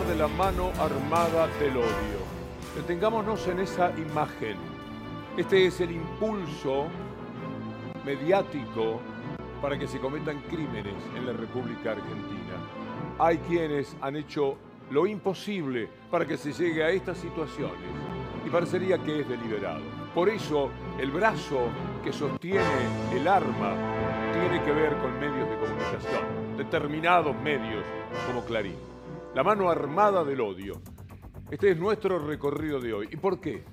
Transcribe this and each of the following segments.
de la mano armada del odio. Detengámonos en esa imagen. Este es el impulso mediático para que se cometan crímenes en la República Argentina. Hay quienes han hecho lo imposible para que se llegue a estas situaciones y parecería que es deliberado. Por eso el brazo que sostiene el arma tiene que ver con medios de comunicación, determinados medios como Clarín. La mano armada del odio. Este es nuestro recorrido de hoy. ¿Y por qué?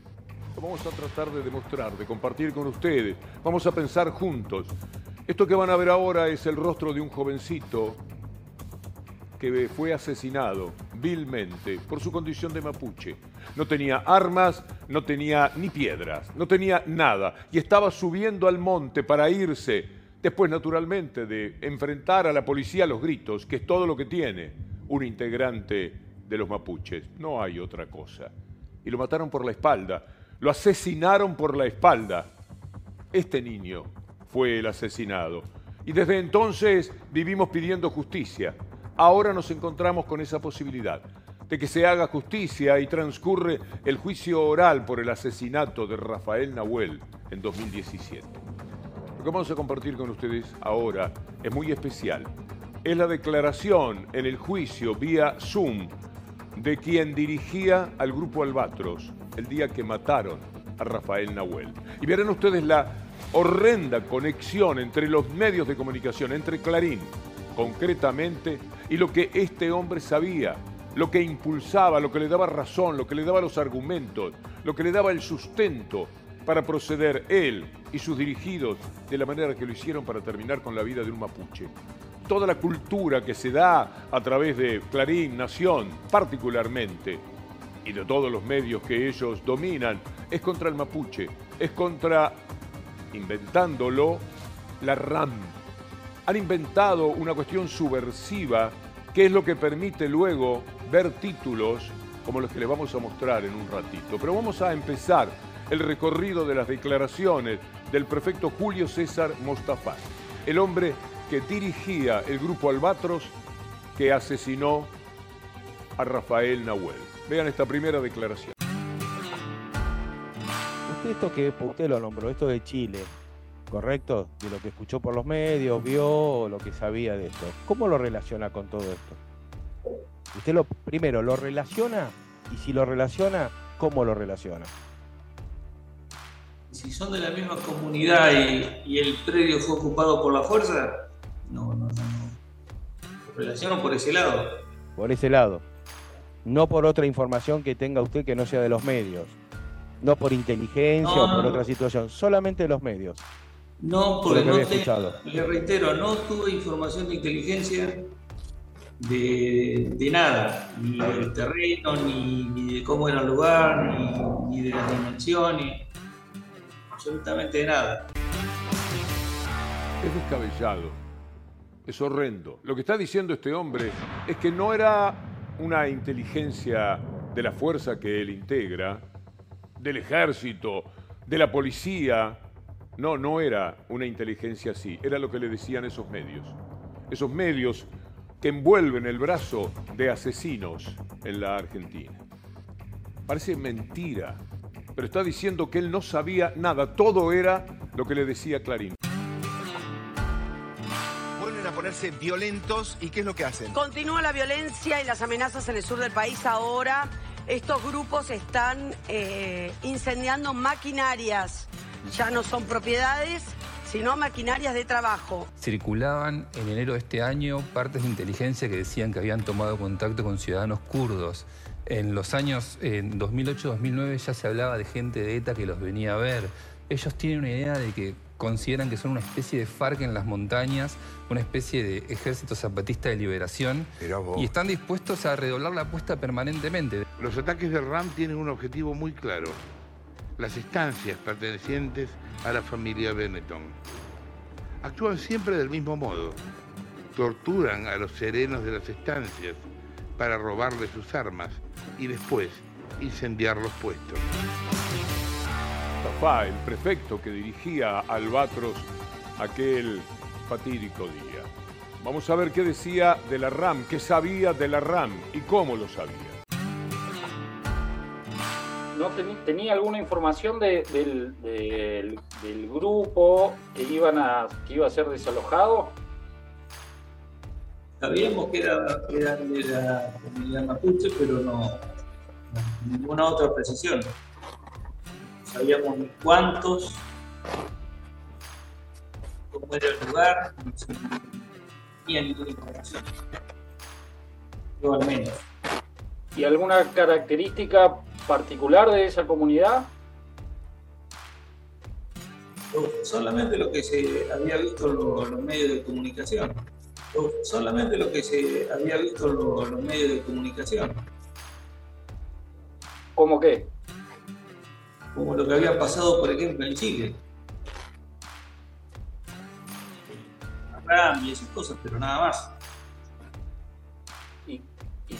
Lo vamos a tratar de demostrar, de compartir con ustedes. Vamos a pensar juntos. Esto que van a ver ahora es el rostro de un jovencito que fue asesinado vilmente por su condición de mapuche. No tenía armas, no tenía ni piedras, no tenía nada y estaba subiendo al monte para irse, después naturalmente de enfrentar a la policía a los gritos, que es todo lo que tiene un integrante de los mapuches. No hay otra cosa. Y lo mataron por la espalda, lo asesinaron por la espalda. Este niño fue el asesinado. Y desde entonces vivimos pidiendo justicia ahora nos encontramos con esa posibilidad de que se haga justicia y transcurre el juicio oral por el asesinato de Rafael Nahuel en 2017. Lo que vamos a compartir con ustedes ahora es muy especial. Es la declaración en el juicio vía Zoom de quien dirigía al grupo Albatros el día que mataron a Rafael Nahuel. Y verán ustedes la horrenda conexión entre los medios de comunicación, entre Clarín, concretamente, y lo que este hombre sabía, lo que impulsaba, lo que le daba razón, lo que le daba los argumentos, lo que le daba el sustento para proceder él y sus dirigidos de la manera que lo hicieron para terminar con la vida de un mapuche. Toda la cultura que se da a través de Clarín, Nación, particularmente, y de todos los medios que ellos dominan, es contra el mapuche, es contra, inventándolo, la RAM, han inventado una cuestión subversiva que es lo que permite luego ver títulos como los que les vamos a mostrar en un ratito. Pero vamos a empezar el recorrido de las declaraciones del prefecto Julio César Mostafa, el hombre que dirigía el grupo Albatros que asesinó a Rafael Nahuel. Vean esta primera declaración. Usted esto que usted lo nombró, esto de Chile, ¿correcto? De lo que escuchó por los medios, vio, lo que sabía de esto. ¿Cómo lo relaciona con todo esto? Usted lo primero lo relaciona y si lo relaciona, ¿cómo lo relaciona? Si son de la misma comunidad y, el predio fue ocupado por la fuerza, no, no, no. Relaciono por ese lado. Por ese lado. No por otra información que tenga usted que no sea de los medios. No por inteligencia o por otra situación, solamente de los medios. No, porque no le reitero, no tuve información de inteligencia de, nada, ni del terreno, ni, de cómo era el lugar, ni, de las dimensiones, absolutamente de nada. Es descabellado, es horrendo. Lo que está diciendo este hombre es que no era una inteligencia de la fuerza que él integra, del ejército, de la policía, no, no era una inteligencia así, era lo que le decían esos medios. Esos medios que envuelven el brazo de asesinos en la Argentina. Parece mentira, pero está diciendo que él no sabía nada, todo era lo que le decía Clarín. Ponerse violentos y ¿qué es lo que hacen? Continúa la violencia y las amenazas en el sur del país ahora. Estos grupos están eh, incendiando maquinarias ya no son propiedades, sino maquinarias de trabajo. Circulaban en enero de este año partes de inteligencia que decían que habían tomado contacto con ciudadanos kurdos. En los años 2008-2009 ya se hablaba de gente de ETA que los venía a ver. Ellos tienen una idea de que consideran que son una especie de FARC en las montañas, una especie de ejército zapatista de liberación y están dispuestos a redoblar la apuesta permanentemente. Los ataques de RAM tienen un objetivo muy claro, las estancias pertenecientes a la familia Benetton. Actúan siempre del mismo modo. Torturan a los serenos de las estancias para robarles sus armas y después incendiar los puestos. El prefecto que dirigía a Albatros aquel fatídico día. Vamos a ver qué decía de la RAM, qué sabía de la RAM y cómo lo sabía. ¿No tenía alguna información del, del, grupo que, iban a, que iba a ser desalojado? Sabíamos que era, de la comunidad mapuche, pero no, ninguna otra precisión. Sabíamos cuántos, cómo era el lugar, tenía ninguna información. Yo al menos. ¿Y alguna característica particular de esa comunidad? Solamente lo que se había visto en los medios de comunicación solamente lo que se había visto en los, medios de comunicación. ¿Cómo qué? Como lo que había pasado, por ejemplo, en Chile. Y esas cosas, pero nada más. ¿Y,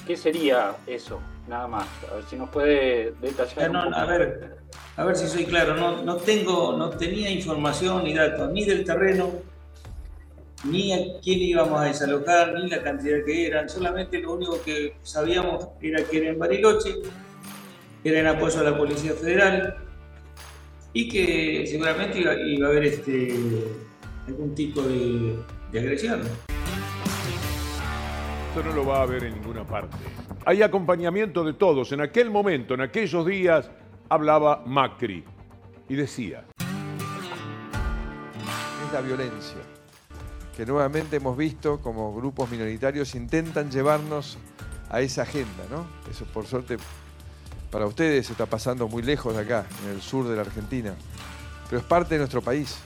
qué sería eso? Nada más. A ver si nos puede detallar. a ver, a ver si soy claro. No, no tengo, no tenía información ni datos ni del terreno ni a quién íbamos a desalojar, ni la cantidad que eran, solamente lo único que sabíamos era que era en Bariloche, era en apoyo a la Policía Federal y que seguramente iba, a haber este, algún tipo de, de agresión. Esto no lo va a haber en ninguna parte. Hay acompañamiento de todos. En aquel momento, en aquellos días, hablaba Macri y decía. Es la violencia que nuevamente hemos visto como grupos minoritarios intentan llevarnos a esa agenda, ¿no? Eso por suerte para ustedes está pasando muy lejos de acá, en el sur de la Argentina, pero es parte de nuestro país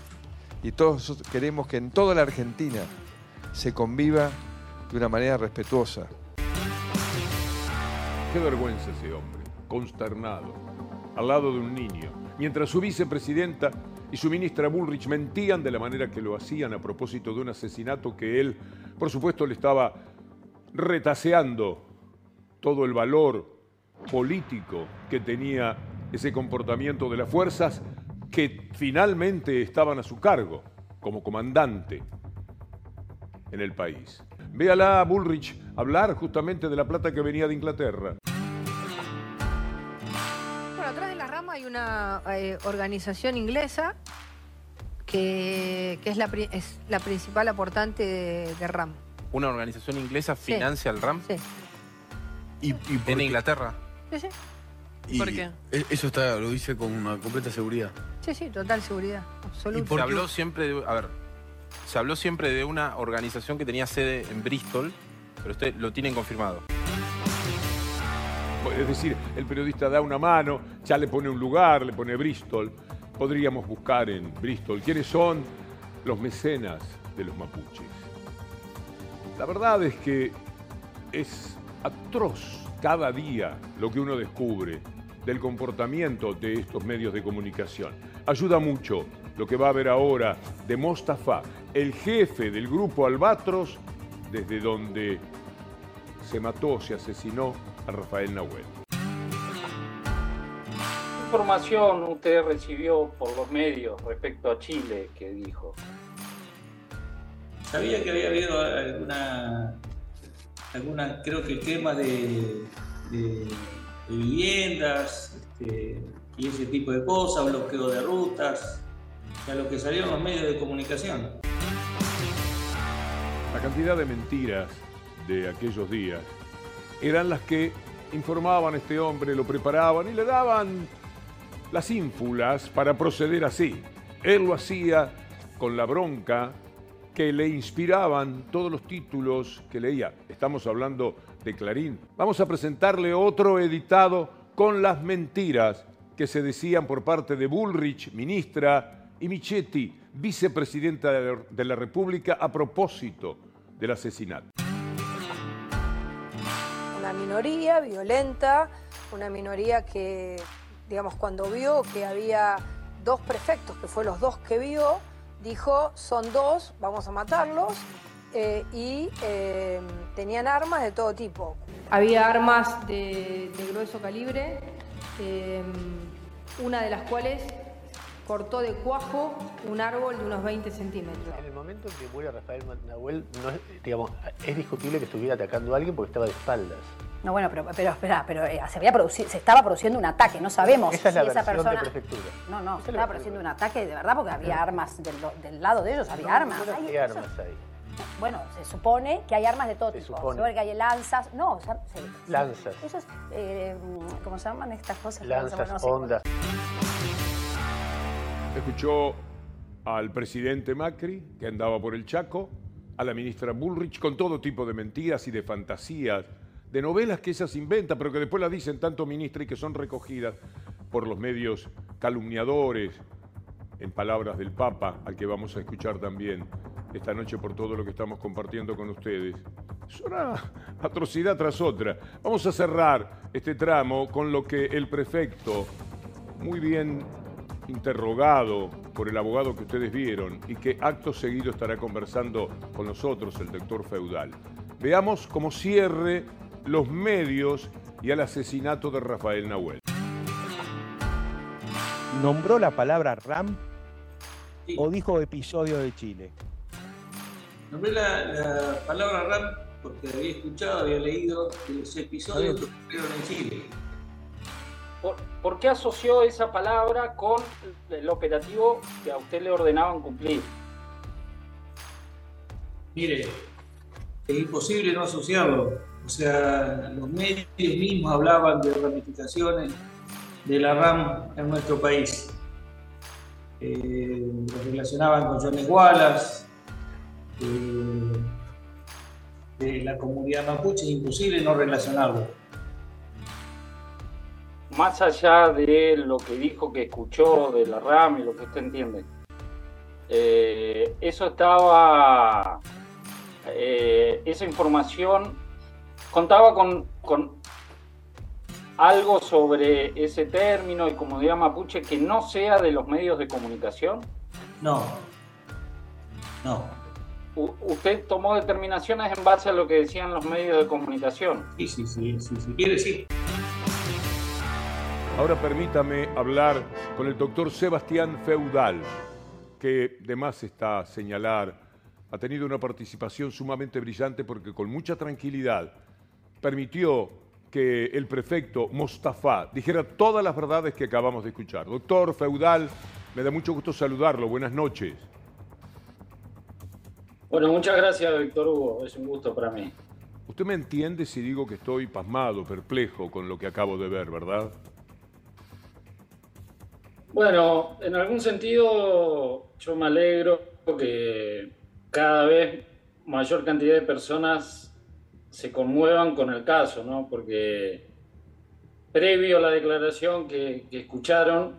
y todos queremos que en toda la Argentina se conviva de una manera respetuosa. Qué vergüenza ese hombre, consternado, al lado de un niño, mientras su vicepresidenta y su ministra Bullrich mentían de la manera que lo hacían a propósito de un asesinato que él, por supuesto, le estaba retaseando todo el valor político que tenía ese comportamiento de las fuerzas que finalmente estaban a su cargo como comandante en el país. Véala a Bullrich hablar justamente de la plata que venía de Inglaterra. hay una eh, organización inglesa que, es, la, es, la, principal aportante de, RAM. ¿Una organización inglesa financia el RAM? Sí. ¿Y, ¿En Inglaterra? Sí, sí. ¿Y ¿Por qué? E-, eso está, lo dice con una completa seguridad. Sí, sí, total seguridad, absoluta. se habló siempre de, a ver, se habló siempre de una organización que tenía sede en Bristol, pero usted lo tienen confirmado. Es decir, el periodista da una mano, ya le pone un lugar, le pone Bristol. Podríamos buscar en Bristol quiénes son los mecenas de los mapuches. La verdad es que es atroz cada día lo que uno descubre del comportamiento de estos medios de comunicación. Ayuda mucho lo que va a haber ahora de Mostafa, el jefe del grupo Albatros, desde donde se mató, se asesinó a Rafael Nahuel. ¿Qué información usted recibió por los medios respecto a Chile que dijo? Sabía que había habido alguna, alguna creo que tema de, de, viviendas este, y ese tipo de cosas, bloqueo de rutas, a lo que salieron los medios de comunicación. La cantidad de mentiras de aquellos días eran las que informaban a este hombre, lo preparaban y le daban las ínfulas para proceder así. Él lo hacía con la bronca que le inspiraban todos los títulos que leía. Estamos hablando de Clarín. Vamos a presentarle otro editado con las mentiras que se decían por parte de Bullrich, ministra, y Michetti, vicepresidenta de la República, a propósito del asesinato minoría violenta, una minoría que, digamos, cuando vio que había dos prefectos, que fue los dos que vio, dijo, son dos, vamos a matarlos, eh, y eh, tenían armas de todo tipo. Había armas de, grueso calibre, eh, una de las cuales cortó de cuajo un árbol de unos 20 centímetros. En el momento en que muere Rafael Nahuel, no es, digamos, es discutible que estuviera atacando a alguien porque estaba de espaldas. No, bueno, pero, pero espera, pero eh, se, había producido, se estaba produciendo un ataque, no sabemos Esa es la si esa versión persona. de prefectura. No, no, Esa se la estaba produciendo un ataque de verdad porque había armas del, del lado de ellos, había No, armas. no Hay- hay armas ahí. Bueno, se supone que hay armas de todo Se tipo. supone. Se supone que hay lanzas. No, o sea, se- Lanzas. Eso es, eh, ¿cómo se llaman estas cosas? Lanzas, No sé. ondas. Escuchó al presidente Macri, que andaba por el Chaco, a la ministra Bullrich, con todo tipo de mentiras y de fantasías, de novelas que ellas inventan, pero que después las dicen tanto ministra y que son recogidas por los medios calumniadores, en palabras del Papa, al que vamos a escuchar también esta noche por todo lo que estamos compartiendo con ustedes. Es una atrocidad tras otra. Vamos a cerrar este tramo con lo que el prefecto, muy bien interrogado por el abogado que ustedes vieron y que acto seguido estará conversando con nosotros, el doctor feudal. Veamos cómo cierre los medios y al asesinato de Rafael Nahuel. ¿Nombró la palabra RAM o dijo episodio de Chile? Nombré la, la palabra RAM porque había escuchado, había leído los episodios que ocurrieron en Chile. ¿Por, por qué asoció esa palabra con el operativo que a usted le ordenaban cumplir? Mire, es imposible no asociarlo. O sea, los medios mismos hablaban de ramificaciones de la RAM en nuestro país. Eh, lo relacionaban con Johnny Wallace, eh, de la comunidad mapuche, es imposible no relacionarlo. Más allá de lo que dijo que escuchó de la RAM y lo que usted entiende, eh, eso estaba, esa información contaba con, con algo sobre ese término y comunidad mapuche que no sea de los medios de comunicación. No, no. U- ¿Usted tomó determinaciones en base a lo que decían los medios de comunicación? Sí, sí, sí, sí, si quiere, sí. Ahora permítame hablar con el doctor Sebastián Feudal, que de más está señalar, ha tenido una participación sumamente brillante porque con mucha tranquilidad permitió que el prefecto Mostafa dijera todas las verdades que acabamos de escuchar. Doctor Feudal, me da mucho gusto saludarlo. Buenas noches. Bueno, muchas gracias, Víctor Hugo. Es un gusto para mí. Usted me entiende si digo que estoy pasmado, perplejo con lo que acabo de ver, ¿verdad? Bueno, en algún sentido yo me alegro que cada vez mayor cantidad de personas se conmuevan con el caso, ¿no? Porque previo a la declaración que, escucharon,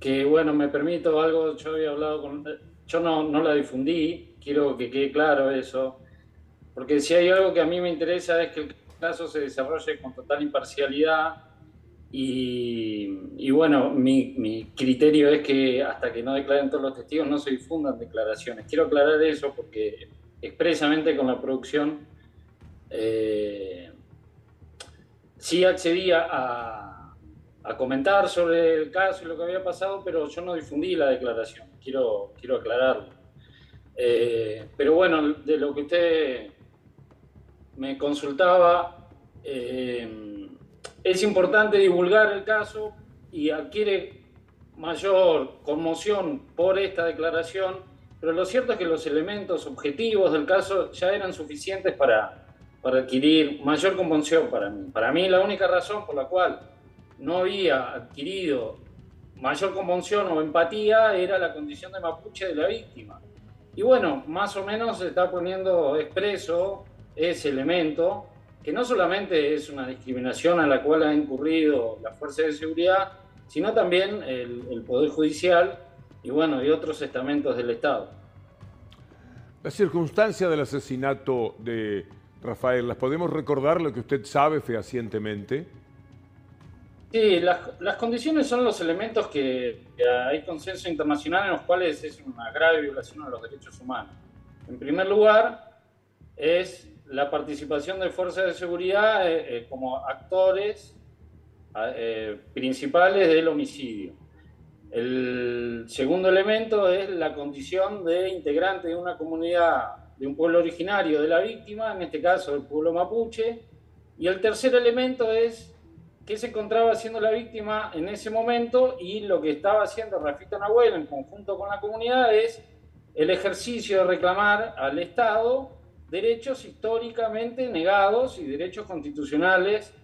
que bueno, me permito algo, yo había hablado con... Yo no, no la difundí, quiero que quede claro eso, porque si hay algo que a mí me interesa es que el caso se desarrolle con total imparcialidad y, y bueno, mi, mi criterio es que hasta que no declaren todos los testigos no se difundan declaraciones. Quiero aclarar eso porque expresamente con la producción eh, sí accedía a, a comentar sobre el caso y lo que había pasado, pero yo no difundí la declaración. Quiero, quiero aclararlo. Eh, pero bueno, de lo que usted me consultaba, eh, es importante divulgar el caso y adquiere mayor conmoción por esta declaración, pero lo cierto es que los elementos objetivos del caso ya eran suficientes para, para adquirir mayor conmoción para mí. Para mí la única razón por la cual no había adquirido mayor conmoción o empatía era la condición de mapuche de la víctima. Y bueno, más o menos se está poniendo expreso ese elemento, que no solamente es una discriminación a la cual ha incurrido la Fuerza de Seguridad, sino también el, Poder Judicial y bueno, y otros estamentos del Estado. Las circunstancias del asesinato de Rafael, ¿las podemos recordar lo que usted sabe fehacientemente? Sí, las, las condiciones son los elementos que, hay consenso internacional en los cuales es una grave violación a los derechos humanos. En primer lugar, es la participación de fuerzas de seguridad eh, eh, como actores eh, principales del homicidio. El segundo elemento es la condición de integrante de una comunidad, de un pueblo originario de la víctima, en este caso el pueblo mapuche. Y el tercer elemento es qué se encontraba haciendo la víctima en ese momento y lo que estaba haciendo Rafita Nahuel en conjunto con la comunidad es el ejercicio de reclamar al Estado derechos históricamente negados y derechos constitucionales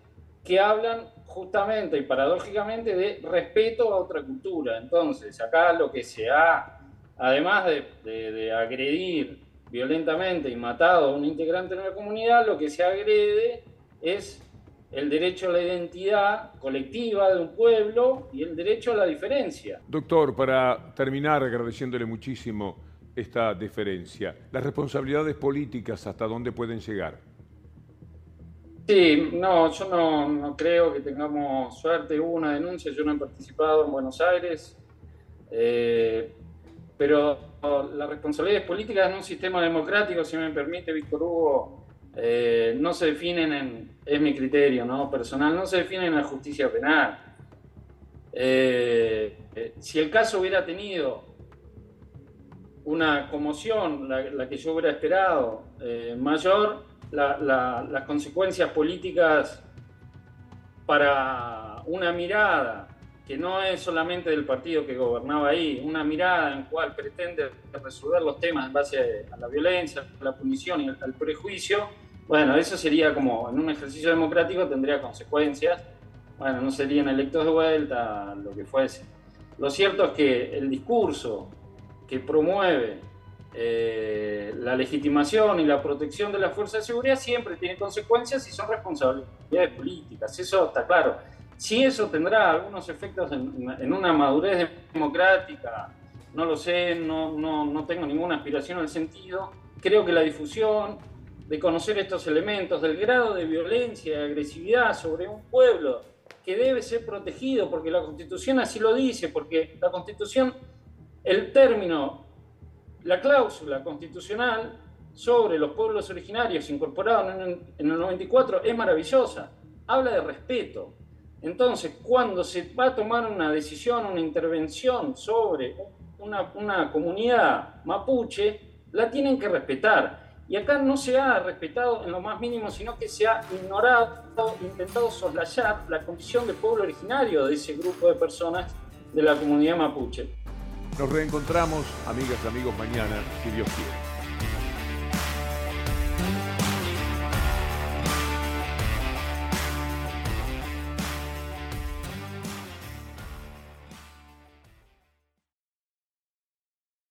que hablan justamente y paradójicamente de respeto a otra cultura. Entonces, acá lo que se ha, además de, agredir violentamente y matado a un integrante de una comunidad, lo que se agrede es el derecho a la identidad colectiva de un pueblo y el derecho a la diferencia. Doctor, para terminar agradeciéndole muchísimo esta deferencia, las responsabilidades políticas, ¿hasta dónde pueden llegar? Sí, no, yo no, creo que tengamos suerte. Hubo una denuncia, yo no he participado en Buenos Aires, eh, pero las responsabilidades políticas en un sistema democrático, si me permite, Víctor Hugo, eh, no se definen en, es mi criterio ¿no? personal, no se definen en la justicia penal. Eh, si el caso hubiera tenido una conmoción, la, que yo hubiera esperado, mayor, las consecuencias políticas para una mirada que no es solamente del partido que gobernaba ahí, una mirada en cual pretende resolver los temas en base a la violencia, a la punición y al prejuicio, bueno, eso sería como en un ejercicio democrático tendría consecuencias, bueno, no serían electos de vuelta, lo que fuese. Lo cierto es que el discurso que promueve eh, la legitimación y la protección de las fuerzas de seguridad siempre tiene consecuencias y son responsabilidades políticas, eso está claro. Si eso tendrá algunos efectos en, una madurez democrática, no lo sé, no, no, no tengo ninguna aspiración al sentido. Creo que la difusión de conocer estos elementos, del grado de violencia y agresividad sobre un pueblo que debe ser protegido, porque la Constitución así lo dice, porque la Constitución, el término la cláusula constitucional sobre los pueblos originarios incorporados en el 94 es maravillosa, habla de respeto. Entonces, cuando se va a tomar una decisión, una intervención sobre una, comunidad mapuche, la tienen que respetar. Y acá no se ha respetado en lo más mínimo, sino que se ha ignorado, intentado soslayar la condición de pueblo originario de ese grupo de personas de la comunidad mapuche. Nos reencontramos, amigas y amigos, mañana, si Dios quiere.